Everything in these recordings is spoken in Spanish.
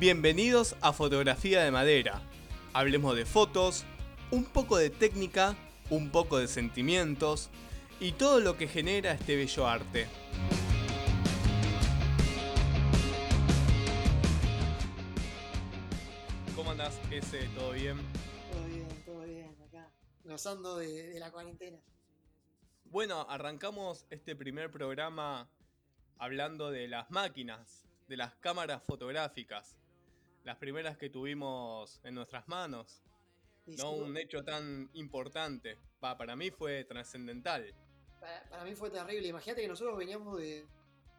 Bienvenidos a Fotografía de Madera. Hablemos de fotos, un poco de técnica, un poco de sentimientos y todo lo que genera este bello arte. ¿Cómo andás, ese? ¿Todo bien? Todo bien, todo bien, acá, gozando de, de la cuarentena. Bueno, arrancamos este primer programa hablando de las máquinas, de las cámaras fotográficas, las primeras que tuvimos en nuestras manos. No sí, un hecho tan importante. Pa- para mí fue trascendental. para, para mí fue terrible. Imagínate que nosotros veníamos de.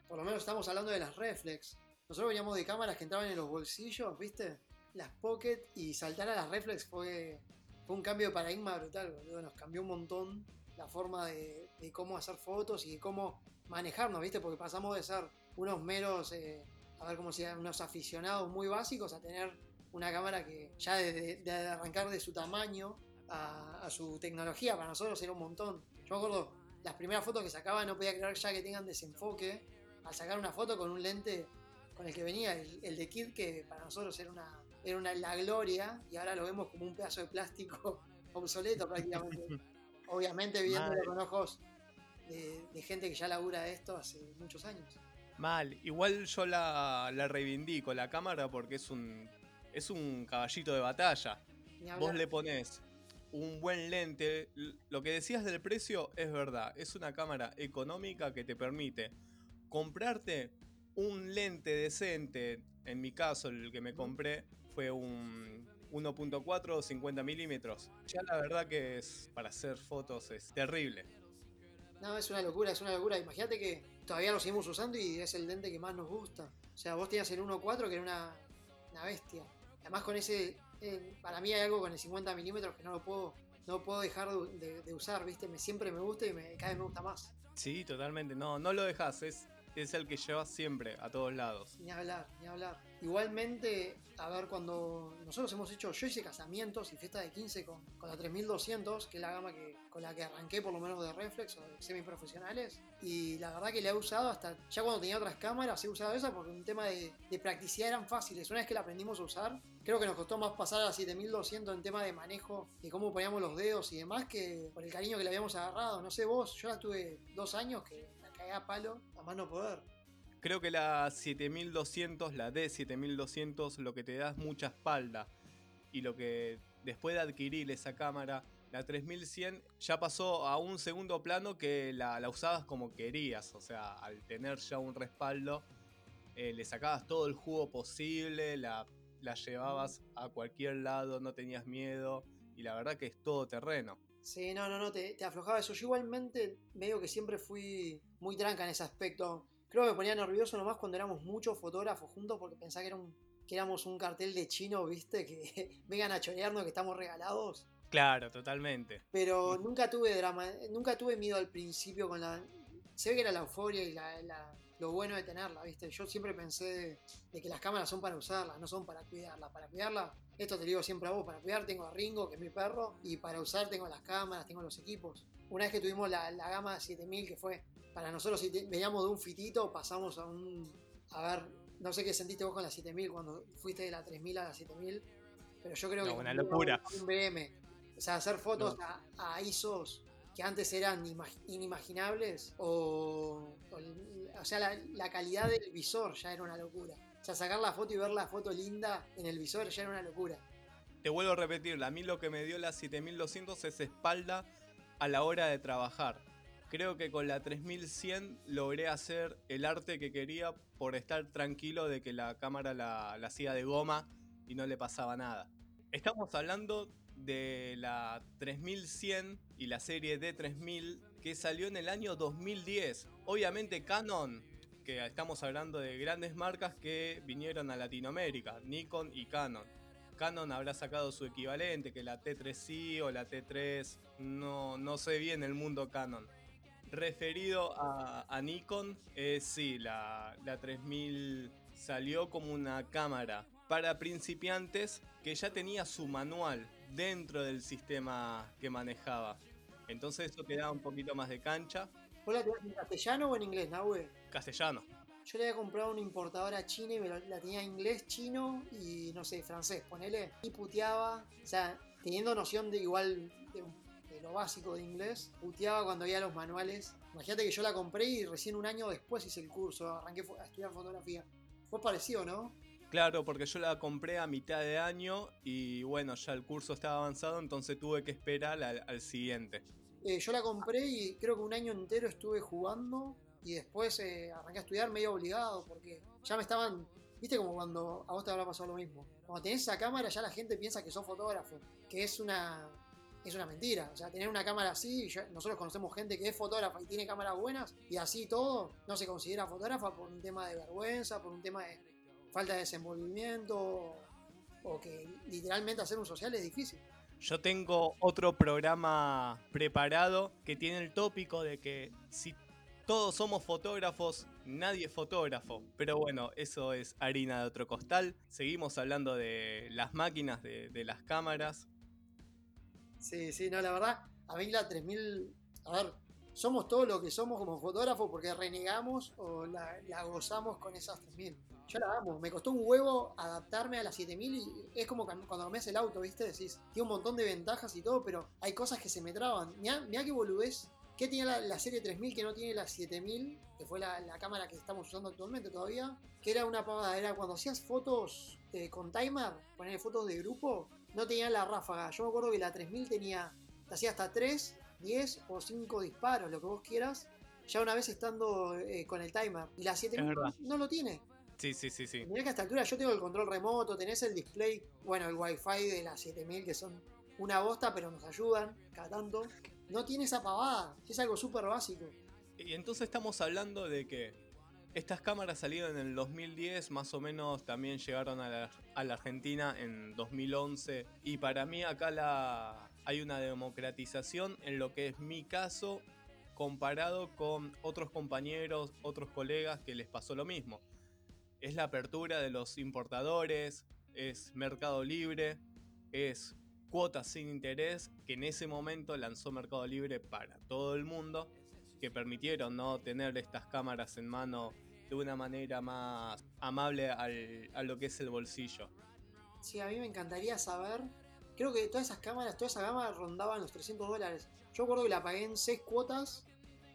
Por lo menos estamos hablando de las reflex. Nosotros veníamos de cámaras que entraban en los bolsillos, ¿viste? Las pocket y saltar a las reflex fue, fue un cambio de paradigma brutal, boludo. Nos cambió un montón la forma de, de cómo hacer fotos y de cómo manejarnos, ¿viste? Porque pasamos de ser unos meros, eh, a ver cómo se llama, unos aficionados muy básicos a tener una cámara que ya de, de arrancar de su tamaño a, a su tecnología, para nosotros era un montón. Yo me acuerdo, las primeras fotos que sacaba no podía creer ya que tengan desenfoque al sacar una foto con un lente con el que venía el, el de Kid que para nosotros era una era una la gloria y ahora lo vemos como un pedazo de plástico obsoleto prácticamente. Obviamente viéndolo con ojos de, de gente que ya labura esto hace muchos años Mal, igual yo la, la reivindico, la cámara, porque es un, es un caballito de batalla. Vos le pones un buen lente. Lo que decías del precio es verdad. Es una cámara económica que te permite comprarte un lente decente. En mi caso, el que me compré fue un 1.4 50 milímetros. Ya la verdad que es para hacer fotos es terrible. No, es una locura, es una locura. Imagínate que todavía lo seguimos usando y es el lente que más nos gusta. O sea, vos tenías el 1.4 que era una, una bestia. Además con ese, eh, para mí hay algo con el 50 milímetros que no lo puedo, no puedo dejar de, usar, ¿viste? Me, siempre me gusta y me, cada vez me gusta más. Sí, totalmente. No, no lo dejas. Es, es el que llevas siempre a todos lados. Ni hablar, ni hablar. Igualmente, a ver, cuando nosotros hemos hecho, yo hice casamientos y fiestas de 15 con, con la 3200, que es la gama que, con la que arranqué por lo menos de reflex o de semiprofesionales, y la verdad que la he usado hasta, ya cuando tenía otras cámaras, he usado esa porque un tema de, de practicidad eran fáciles. Una vez que la aprendimos a usar, creo que nos costó más pasar a la 7200 en tema de manejo, de cómo poníamos los dedos y demás, que por el cariño que le habíamos agarrado. No sé vos, yo la tuve dos años que a palo, a más no poder. Creo que la 7200, la D7200, lo que te da es mucha espalda. Y lo que después de adquirir esa cámara, la 3100 ya pasó a un segundo plano que la, la usabas como querías. O sea, al tener ya un respaldo, eh, le sacabas todo el jugo posible, la, la llevabas a cualquier lado, no tenías miedo. Y la verdad que es todo terreno. Sí, no, no, no, te, te aflojaba eso. Yo igualmente veo que siempre fui muy tranca en ese aspecto. Creo que me ponía nervioso nomás cuando éramos muchos fotógrafos juntos porque pensaba que, era un- que éramos un cartel de chino, ¿viste? Que vengan a chorearnos que estamos regalados. Claro, totalmente. Pero nunca tuve drama, nunca tuve miedo al principio con la... Se ve que era la euforia y la, la- lo bueno de tenerla, ¿viste? Yo siempre pensé de, de que las cámaras son para usarlas, no son para cuidarlas. Para cuidarlas, esto te lo digo siempre a vos, para cuidar tengo a Ringo, que es mi perro, y para usar tengo las cámaras, tengo los equipos. Una vez que tuvimos la, la gama 7000, que fue para nosotros, si te- veníamos de un fitito, pasamos a un... A ver, no sé qué sentiste vos con la 7000 cuando fuiste de la 3000 a la 7000, pero yo creo No, que... una locura. un- BM. O sea, hacer fotos a, a ISOs que antes eran ima- inimaginables o, o sea, la, la calidad del visor ya era una locura. O sea, sacar la foto y ver la foto linda en el visor ya era una locura. Te vuelvo a repetir, a mí lo que me dio la 7200 es espalda a la hora de trabajar. Creo que con la 3100 logré hacer el arte que quería por estar tranquilo de que la cámara la, hacía de goma y no le pasaba nada. Estamos hablando de la 3100 y la serie D3000 que salió en el año 2010. Obviamente Canon, que estamos hablando de grandes marcas que vinieron a Latinoamérica, Nikon y Canon. Canon habrá sacado su equivalente, que la T3i o la T3, no, no sé bien el mundo Canon. Referido a, a Nikon, eh, sí, la, la 3000 salió como una cámara para principiantes que ya tenía su manual dentro del sistema que manejaba. Entonces eso te da un poquito más de cancha. ¿Vos la tirás en castellano o en inglés, Nahue? Castellano. Yo le había comprado una importadora china y me lo- la tenía inglés, chino y no sé, francés, ponele. Y puteaba, o sea, teniendo noción de igual de, de lo básico de inglés, puteaba cuando veía los manuales. Imagínate que yo la compré y recién un año después hice el curso, arranqué a estudiar fotografía. Fue parecido, ¿no? Claro, porque yo la compré a mitad de año y bueno, ya el curso estaba avanzado, entonces tuve que esperar al, al siguiente. Eh, yo la compré y creo que un año entero estuve jugando y después eh, arranqué a estudiar medio obligado porque ya me estaban, viste como cuando a vos te habrá pasado lo mismo. Cuando tenés esa cámara ya la gente piensa que sos fotógrafo, que es una es una mentira. O sea, tener una cámara así, nosotros conocemos gente que es fotógrafa y tiene cámaras buenas y así todo, no se considera fotógrafa por un tema de vergüenza, por un tema de falta de desenvolvimiento o que literalmente hacer un social es difícil. Yo tengo otro programa preparado que tiene el tópico de que si todos somos fotógrafos, nadie es fotógrafo. Pero bueno, eso es harina de otro costal. Seguimos hablando de las máquinas, de, las cámaras. Sí, sí, no, la verdad, a mí la 3000, a ver, somos todo lo que somos como fotógrafos porque renegamos o la, la gozamos con esas 3000. Yo la amo, me costó un huevo adaptarme a las 7000 y es como cuando cambias el auto, ¿viste? Decís, tiene un montón de ventajas y todo, pero hay cosas que se me traban. Mirá, mirá qué boludez. ¿Qué tenía la, la serie 3000 que no tiene la 7000? Que fue la, la cámara que estamos usando actualmente todavía. Que era una pavada, era cuando hacías fotos eh, con timer, poner fotos de grupo, no tenía la ráfaga. Yo me acuerdo que la 3000 tenía, te hacía hasta 3, 10 o 5 disparos, lo que vos quieras. Ya una vez estando eh, con el timer. Y la 7000 Es verdad. no lo tiene. Sí, sí, sí, sí. Mirá que a esta altura yo tengo el control remoto, tenés el display, bueno, el wifi de la 7000 que son una bosta, pero nos ayudan cada tanto. No tiene esa pavada, es algo súper básico. Y entonces estamos hablando de que estas cámaras salieron en el 2010, más o menos también llegaron a la, a la Argentina en 2011. Y para mí acá hay una democratización en lo que es mi caso comparado con otros compañeros, otros colegas que les pasó lo mismo. Es la apertura de los importadores, es Mercado Libre, es cuotas sin interés que en ese momento lanzó Mercado Libre para todo el mundo que permitieron no tener estas cámaras en mano de una manera más amable al- a lo que es el bolsillo. Sí, a mí me encantaría saber. Creo que todas esas cámaras, toda esa gama rondaban los 300 dólares. Yo recuerdo que la pagué en 6 cuotas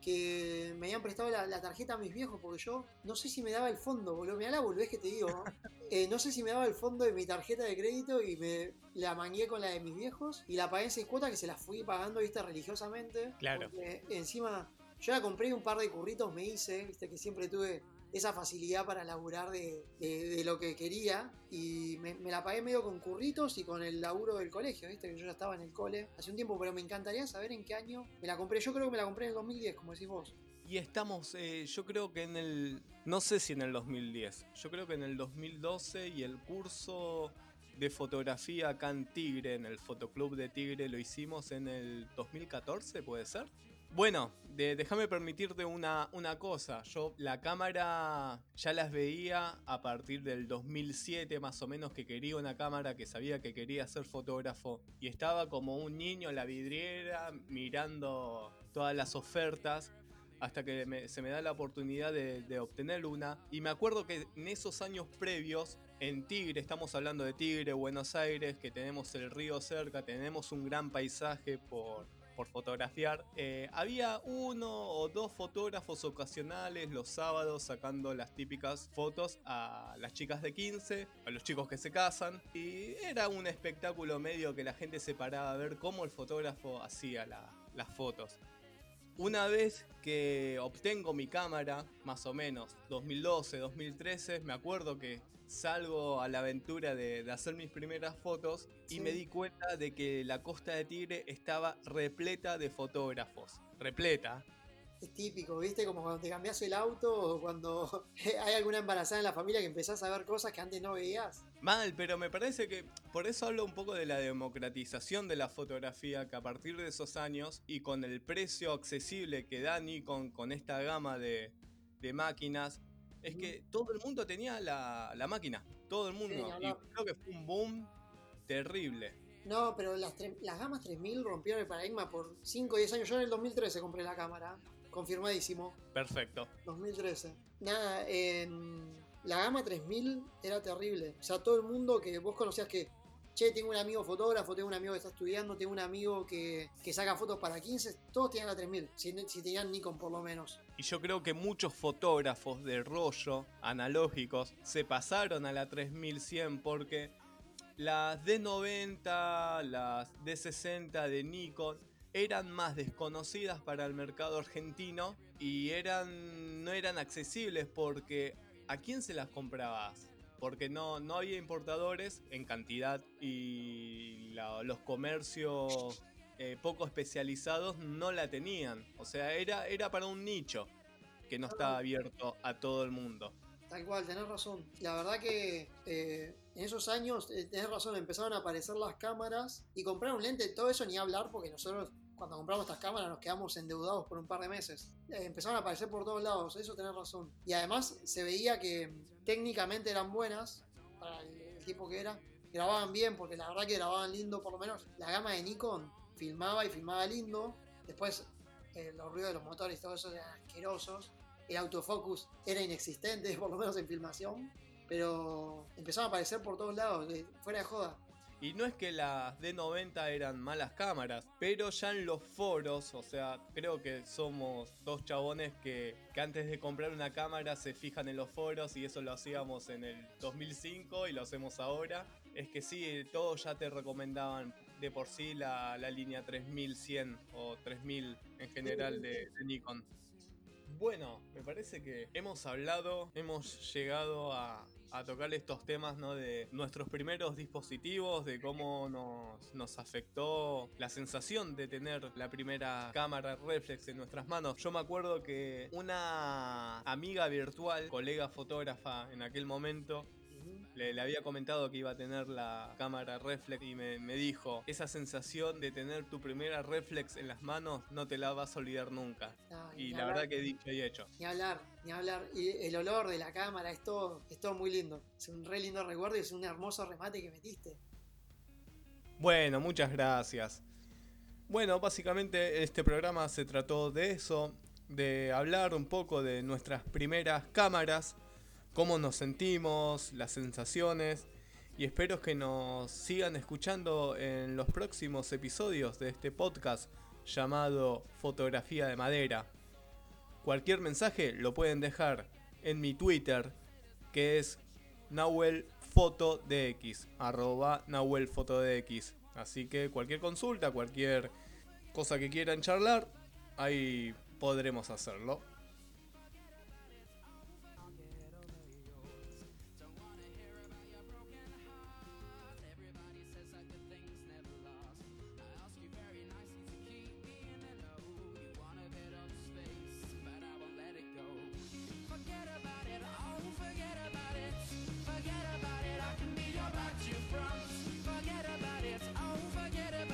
que me habían prestado la, la tarjeta a mis viejos porque yo no sé si me daba el fondo, boludo. Mirá la boludez que te digo. ¿no? Eh, no sé si me daba el fondo de mi tarjeta de crédito y me la mangué con la de mis viejos y la pagué en 6 cuotas que se las fui pagando, viste, religiosamente. Claro. Porque encima yo la compré y un par de curritos me hice, viste, que siempre tuve esa facilidad para laburar de, lo que quería y me, me la pagué medio con curritos y con el laburo del colegio, viste que yo ya estaba en el cole hace un tiempo, pero me encantaría saber en qué año me la compré. Yo creo que me la compré en el 2010, como decís vos. Y estamos, eh, yo creo que en el, no sé si en el 2010, yo creo que en el 2012 y el curso de fotografía acá en Tigre, en el Fotoclub de Tigre, lo hicimos en el 2014, ¿puede ser? Bueno, déjame permitirte una, una cosa. Yo la cámara ya las veía a partir del 2007 más o menos que quería una cámara, que sabía que quería ser fotógrafo. Y estaba como un niño en la vidriera mirando todas las ofertas hasta que se me da la oportunidad de, de obtener una. Y me acuerdo que en esos años previos, en Tigre, estamos hablando de Tigre, Buenos Aires, que tenemos el río cerca, tenemos un gran paisaje por, por fotografiar. Eh, había uno o dos fotógrafos ocasionales los sábados sacando las típicas fotos a las chicas de 15, a los chicos que se casan. Y era un espectáculo medio que la gente se paraba a ver cómo el fotógrafo hacía la- las fotos. Una vez que obtengo mi cámara, más o menos 2012, 2013, me acuerdo que salgo a la aventura de, de hacer mis primeras fotos y Sí. me di cuenta de que la costa de Tigre estaba repleta de fotógrafos. Repleta. Es típico, viste, como cuando te cambias el auto o cuando hay alguna embarazada en la familia que empezás a ver cosas que antes no veías. Mal, pero me parece que por eso hablo un poco de la democratización de la fotografía, que a partir de esos años y con el precio accesible que da Nikon con esta gama de, de máquinas, es que todo el mundo tenía la, la máquina, todo el mundo. ni y creo que fue un boom terrible. No, pero las, las gamas 3000 rompieron el paradigma por 5 o 10 años. Yo en el 2013 compré la cámara. confirmadísimo. Perfecto. 2013. Nada, en la gama 3000 era terrible. O sea, todo el mundo que vos conocías que, che, tengo un amigo fotógrafo, tengo un amigo que está estudiando, tengo un amigo que, que saca fotos para 15, todos tenían la 3000, si, si tenían Nikon por lo menos. Y yo creo que muchos fotógrafos de rollo analógicos se pasaron a la 3100 porque las D90, las D60 de Nikon eran más desconocidas para el mercado argentino y eran no eran accesibles porque ¿a quién se las comprabas? Porque no, no había importadores en cantidad y la- los comercios eh, poco especializados no la tenían. O sea, era, era para un nicho que no estaba abierto a todo el mundo. Tal cual, tenés razón. La verdad que eh, en esos años, eh, tenés razón, empezaron a aparecer las cámaras y comprar un lente, todo eso ni hablar, porque nosotros cuando compramos estas cámaras nos quedamos endeudados por un par de meses. Eh, empezaron a aparecer por todos lados, eso tenés razón. Y además se veía que técnicamente eran buenas, para el, tipo que era, grababan bien, porque la verdad que grababan lindo, por lo menos la gama de Nikon filmaba y filmaba lindo. Después eh, los ruidos de los motores y todo eso eran asquerosos el autofocus era inexistente, por lo menos en filmación, pero empezaron a aparecer por todos lados, de- fuera de joda. Y no es que las D90 eran malas cámaras, pero ya en los foros, o sea, creo que somos dos chabones que, que antes de comprar una cámara se fijan en los foros y eso lo hacíamos en el 2005 y lo hacemos ahora. Es que sí, todos ya te recomendaban de por sí la, la línea 3100 o 3000 en general de, de Nikon. Bueno, me parece que hemos hablado, hemos llegado a, tocar estos temas ¿no? de nuestros primeros dispositivos, de cómo nos, nos afectó la sensación de tener la primera cámara reflex en nuestras manos. Yo me acuerdo que una amiga virtual, colega fotógrafa en aquel momento, le, le había comentado que iba a tener la cámara reflex y me, me dijo, esa sensación de tener tu primera reflex en las manos no te la vas a olvidar nunca. No, Y la hablar, verdad que dicho y hecho. Ni hablar, ni hablar. Y el olor de la cámara, es todo, es todo muy lindo. Es un re lindo recuerdo y es un hermoso remate que metiste. Bueno, muchas gracias. Bueno, básicamente este programa se trató de eso, de hablar un poco de nuestras primeras cámaras, cómo nos sentimos, las sensaciones, y espero que nos sigan escuchando en los próximos episodios de este podcast llamado Fotografía de Madera. Cualquier mensaje lo pueden dejar en mi Twitter, que es NahuelFotoDX, arroba NahuelFotoDX. Así que cualquier consulta, cualquier cosa que quieran charlar, ahí podremos hacerlo.